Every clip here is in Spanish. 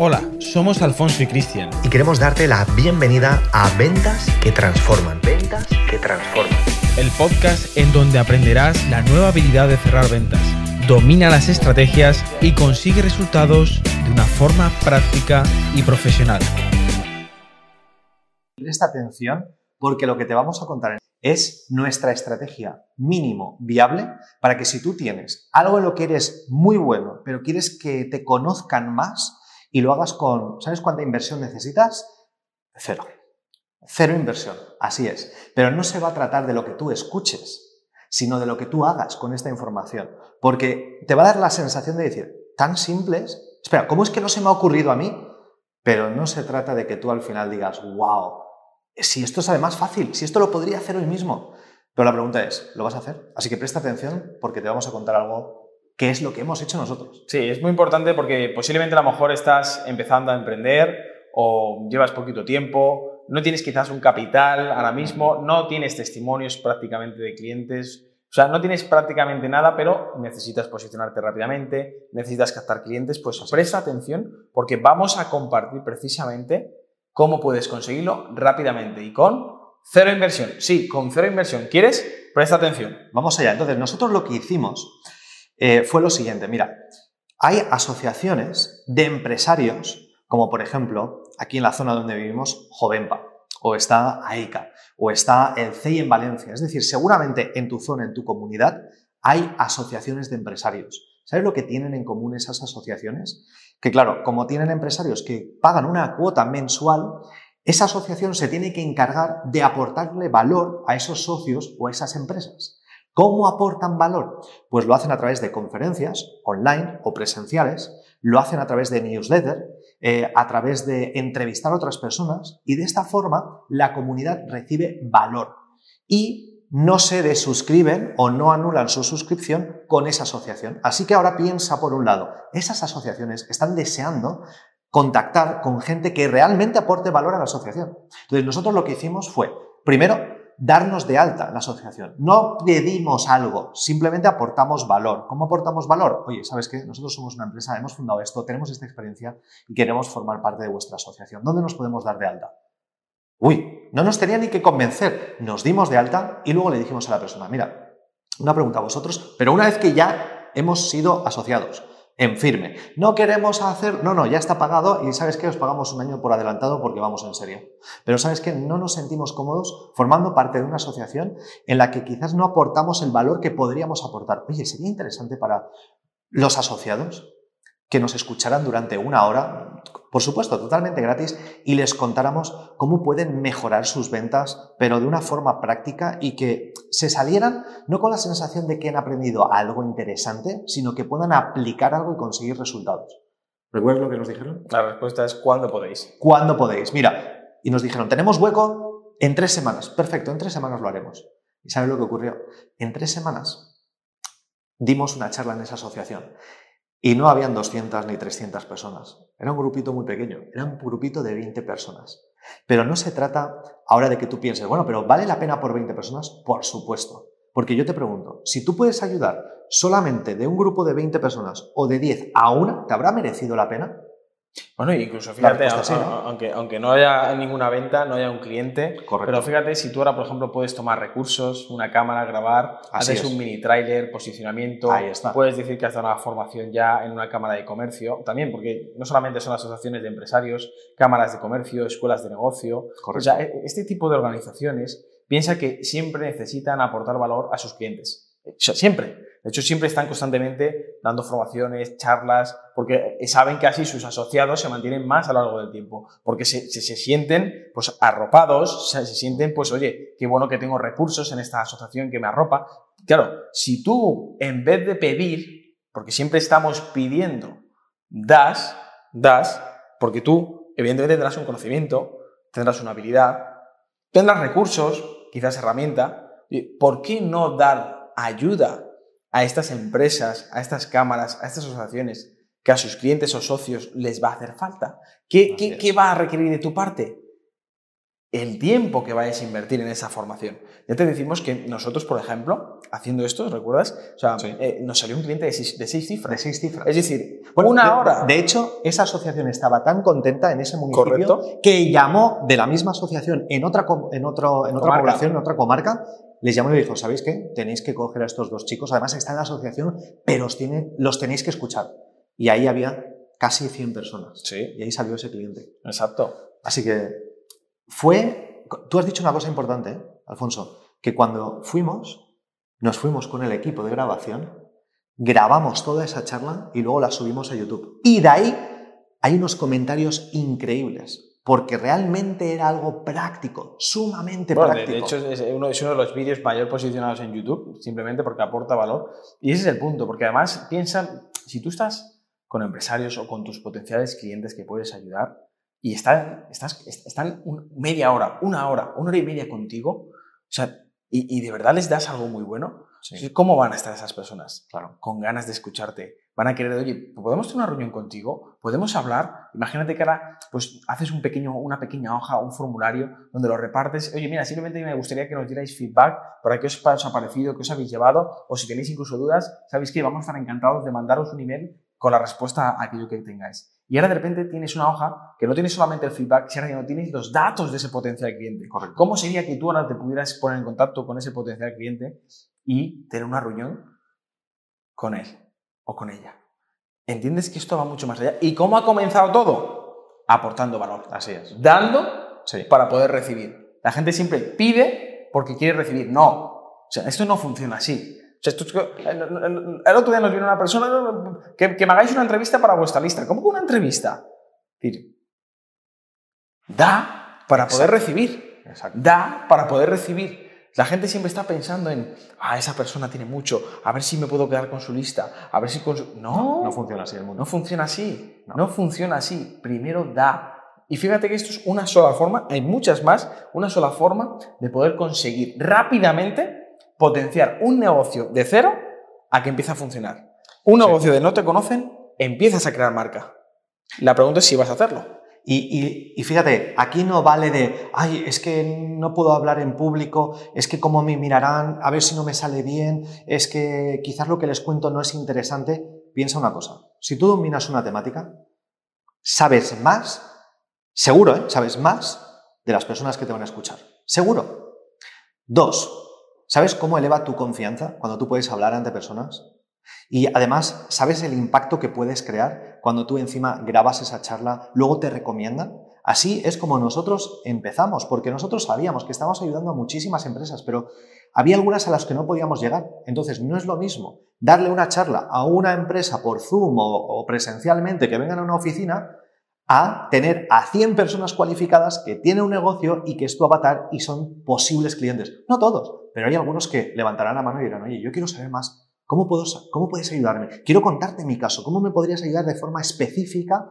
Hola, somos Alfonso y Cristian. Y queremos darte la bienvenida a Ventas que Transforman. Ventas que Transforman. El podcast en donde aprenderás la nueva habilidad de cerrar ventas. Domina las estrategias y consigue resultados de una forma práctica y profesional. Presta atención porque lo que te vamos a contar es nuestra estrategia mínimo viable para que si tú tienes algo en lo que eres muy bueno, pero quieres que te conozcan más, y lo hagas con, ¿sabes cuánta inversión necesitas? Cero. Cero inversión, así es. Pero no se va a tratar de lo que tú escuches, sino de lo que tú hagas con esta información. Porque te va a dar la sensación de decir, tan simples, espera, ¿cómo es que no se me ha ocurrido a mí? Pero no se trata de que tú al final digas, wow, si esto es además fácil, si esto lo podría hacer hoy mismo. Pero la pregunta es, ¿lo vas a hacer? Así que presta atención porque te vamos a contar algo qué es lo que hemos hecho nosotros. Sí, es muy importante porque posiblemente a lo mejor estás empezando a emprender o llevas poquito tiempo, no tienes quizás un capital ahora mismo, no tienes testimonios prácticamente de clientes, o sea, no tienes prácticamente nada, pero necesitas posicionarte rápidamente, necesitas captar clientes, pues presta atención porque vamos a compartir precisamente cómo puedes conseguirlo rápidamente y con cero inversión. Sí, con cero inversión. ¿Quieres? Presta atención. Vamos allá. Entonces, nosotros lo que hicimos eh, fue lo siguiente, mira, hay asociaciones de empresarios, como por ejemplo, aquí en la zona donde vivimos, Jovenpa, o está AICA, o está el CEI en Valencia. Es decir, seguramente en tu zona, en tu comunidad, hay asociaciones de empresarios. ¿Sabes lo que tienen en común esas asociaciones? Que claro, como tienen empresarios que pagan una cuota mensual, esa asociación se tiene que encargar de aportarle valor a esos socios o a esas empresas. ¿Cómo aportan valor? Pues lo hacen a través de conferencias online o presenciales, lo hacen a través de newsletter, eh, a través de entrevistar a otras personas y de esta forma la comunidad recibe valor y no se desuscriben o no anulan su suscripción con esa asociación. Así que ahora piensa por un lado, esas asociaciones están deseando contactar con gente que realmente aporte valor a la asociación. Entonces nosotros lo que hicimos fue, primero, darnos de alta la asociación. No pedimos algo, simplemente aportamos valor. ¿Cómo aportamos valor? Oye, ¿sabes qué? Nosotros somos una empresa, hemos fundado esto, tenemos esta experiencia y queremos formar parte de vuestra asociación. ¿Dónde nos podemos dar de alta? Uy, no nos tenía ni que convencer. Nos dimos de alta y luego le dijimos a la persona, mira, una pregunta a vosotros, pero una vez que ya hemos sido asociados, en firme. No queremos hacer, no, no, ya está pagado y sabes que os pagamos un año por adelantado porque vamos en serio. Pero sabes que no nos sentimos cómodos formando parte de una asociación en la que quizás no aportamos el valor que podríamos aportar. Oye, sería interesante para los asociados que nos escucharan durante una hora, por supuesto, totalmente gratis, y les contáramos cómo pueden mejorar sus ventas, pero de una forma práctica y que se salieran no con la sensación de que han aprendido algo interesante, sino que puedan aplicar algo y conseguir resultados. ¿Recuerdas lo que nos dijeron? La respuesta es ¿cuándo podéis? ¿Cuándo podéis? Mira, y nos dijeron, tenemos hueco en tres semanas. Perfecto, en tres semanas lo haremos. ¿Y sabes lo que ocurrió? En tres semanas dimos una charla en esa asociación y no habían 200 ni 300 personas. Era un grupito muy pequeño, era un grupito de 20 personas. Pero no se trata ahora de que tú pienses, bueno, pero ¿vale la pena por 20 personas? Por supuesto. Porque yo te pregunto, si tú puedes ayudar solamente de un grupo de 20 personas o de 10 a una, ¿te habrá merecido la pena? Bueno, incluso fíjate, Aunque, aunque no haya ninguna venta, no haya un cliente, pero fíjate si tú ahora, por ejemplo, puedes tomar recursos, una cámara, grabar, haces un mini trailer, posicionamiento, puedes decir que has dado una formación ya en una cámara de comercio, también porque no solamente son asociaciones de empresarios, cámaras de comercio, escuelas de negocio, o sea, e, este tipo de organizaciones piensa que siempre necesitan aportar valor a sus clientes, siempre. De hecho, siempre están constantemente dando formaciones, charlas, porque saben que así sus asociados se mantienen más a lo largo del tiempo, porque se, se, sienten pues arropados, se, se, sienten pues, oye, qué bueno que tengo recursos en esta asociación que me arropa. Claro, si tú en vez de pedir, porque siempre estamos pidiendo, das, das, porque tú evidentemente tendrás un conocimiento, tendrás una habilidad, tendrás recursos, quizás herramienta, ¿por qué no dar ayuda a estas empresas, a estas cámaras, a estas asociaciones, que a sus clientes o socios les va a hacer falta? ¿Qué, qué, va a requerir de tu parte? El tiempo que vayas a invertir en esa formación. Ya te decimos que nosotros, por ejemplo, haciendo esto, ¿recuerdas? O sea, eh, nos salió un cliente de seis, cifras. De seis cifras. Es decir, una hora. De hecho, esa asociación estaba tan contenta en ese municipio que llamó de la misma asociación en otra, en otro, en otra población, en otra comarca, les llamó y le dijo, ¿sabéis qué? Tenéis que coger a estos dos chicos, además están en la asociación, pero los, los tenéis que escuchar. Y ahí había casi 100 personas. Sí. Y ahí salió ese cliente. Exacto. Así que fue, tú has dicho una cosa importante, ¿eh? Alfonso, que cuando fuimos, nos fuimos con el equipo de grabación, grabamos toda esa charla y luego la subimos a YouTube. Y de ahí hay unos comentarios increíbles, porque realmente era algo práctico, sumamente práctico. De hecho, es uno, es uno de los vídeos mayor posicionados en YouTube, simplemente porque aporta valor. Y ese es el punto, porque además piensa, si tú estás con empresarios o con tus potenciales clientes que puedes ayudar, y están, estás, están media hora, una hora, una hora y media contigo, o sea, y, de verdad les das algo muy bueno, ¿cómo van a estar esas personas? Claro. Con ganas de escucharte. Van a querer, oye, ¿podemos tener una reunión contigo? ¿Podemos hablar? Imagínate que ahora pues, haces un pequeño, una pequeña hoja, un formulario donde lo repartes. Oye, mira, simplemente me gustaría que nos dierais feedback para qué os, os ha parecido, qué os habéis llevado, o si tenéis incluso dudas, sabéis que vamos a estar encantados de mandaros un email con la respuesta a aquello que tengáis. Y ahora de repente tienes una hoja que no tiene solamente el feedback, sino que no tienes los datos de ese potencial cliente. Correcto. ¿Cómo sería que tú ahora te pudieras poner en contacto con ese potencial cliente y tener una reunión con él o con ella? ¿Entiendes que esto va mucho más allá? ¿Y cómo ha comenzado todo? Aportando valor. Así es. Dando para poder recibir. La gente siempre pide porque quiere recibir. No. O sea, esto no funciona así el otro día nos vino una persona que, me hagáis una entrevista para vuestra lista. ¿Cómo que una entrevista? da para poder recibir. Da para poder recibir. La gente siempre está pensando en, ah, esa persona tiene mucho, a ver si me puedo quedar con su lista, a ver si con su... No, no funciona así el mundo. No funciona así, no. no funciona así. Primero da. Y fíjate que esto es una sola forma, hay muchas más, una sola forma de poder conseguir rápidamente potenciar un negocio de cero a que empiece a funcionar. Un negocio de no te conocen, empiezas a crear marca. La pregunta es si vas a hacerlo. Y, fíjate, aquí no vale de, ay, es que no puedo hablar en público, es que cómo me mirarán, a ver si no me sale bien, es que quizás lo que les cuento no es interesante. Piensa una cosa, si tú dominas una temática, sabes más, seguro, ¿eh? sabes más de las personas que te van a escuchar. Seguro. Dos, ¿Sabes cómo eleva tu confianza cuando tú puedes hablar ante personas? Y además, ¿sabes el impacto que puedes crear cuando tú encima grabas esa charla, luego te recomiendan? Así es como nosotros empezamos, porque nosotros sabíamos que estábamos ayudando a muchísimas empresas, pero había algunas a las que no podíamos llegar. Entonces, no es lo mismo darle una charla a una empresa por Zoom o, presencialmente que vengan a una oficina a tener a 100 personas cualificadas que tienen un negocio y que es tu avatar y son posibles clientes. No todos, pero hay algunos que levantarán la mano y dirán, oye, yo quiero saber más. ¿Cómo, puedo, ¿Cómo puedes ayudarme? Quiero contarte mi caso. ¿Cómo me podrías ayudar de forma específica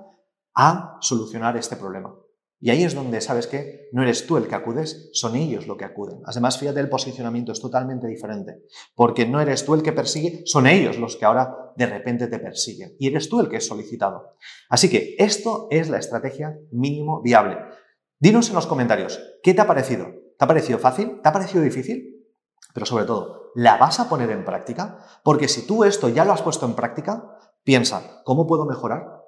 a solucionar este problema? Y ahí es donde sabes que no eres tú el que acudes, son ellos los que acuden. Además, fíjate, el posicionamiento es totalmente diferente, porque no eres tú el que persigue, son ellos los que ahora de repente te persiguen. Y eres tú el que es solicitado. Así que esto es la estrategia mínimo viable. Dinos en los comentarios, ¿qué te ha parecido? ¿Te ha parecido fácil? ¿Te ha parecido difícil? Pero sobre todo, ¿la vas a poner en práctica? Porque si tú esto ya lo has puesto en práctica, piensa, ¿cómo puedo mejorar?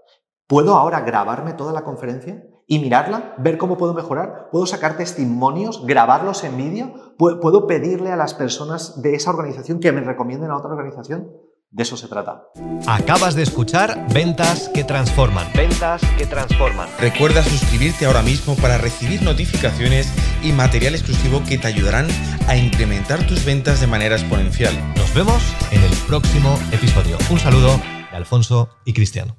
¿Puedo ahora grabarme toda la conferencia y mirarla, ver cómo puedo mejorar? ¿Puedo sacar testimonios, grabarlos en vídeo? ¿Puedo pedirle a las personas de esa organización que me recomienden a otra organización? De eso se trata. Acabas de escuchar Ventas que Transforman. Ventas que Transforman. Recuerda suscribirte ahora mismo para recibir notificaciones y material exclusivo que te ayudarán a incrementar tus ventas de manera exponencial. Nos vemos en el próximo episodio. Un saludo de Alfonso y Cristiano.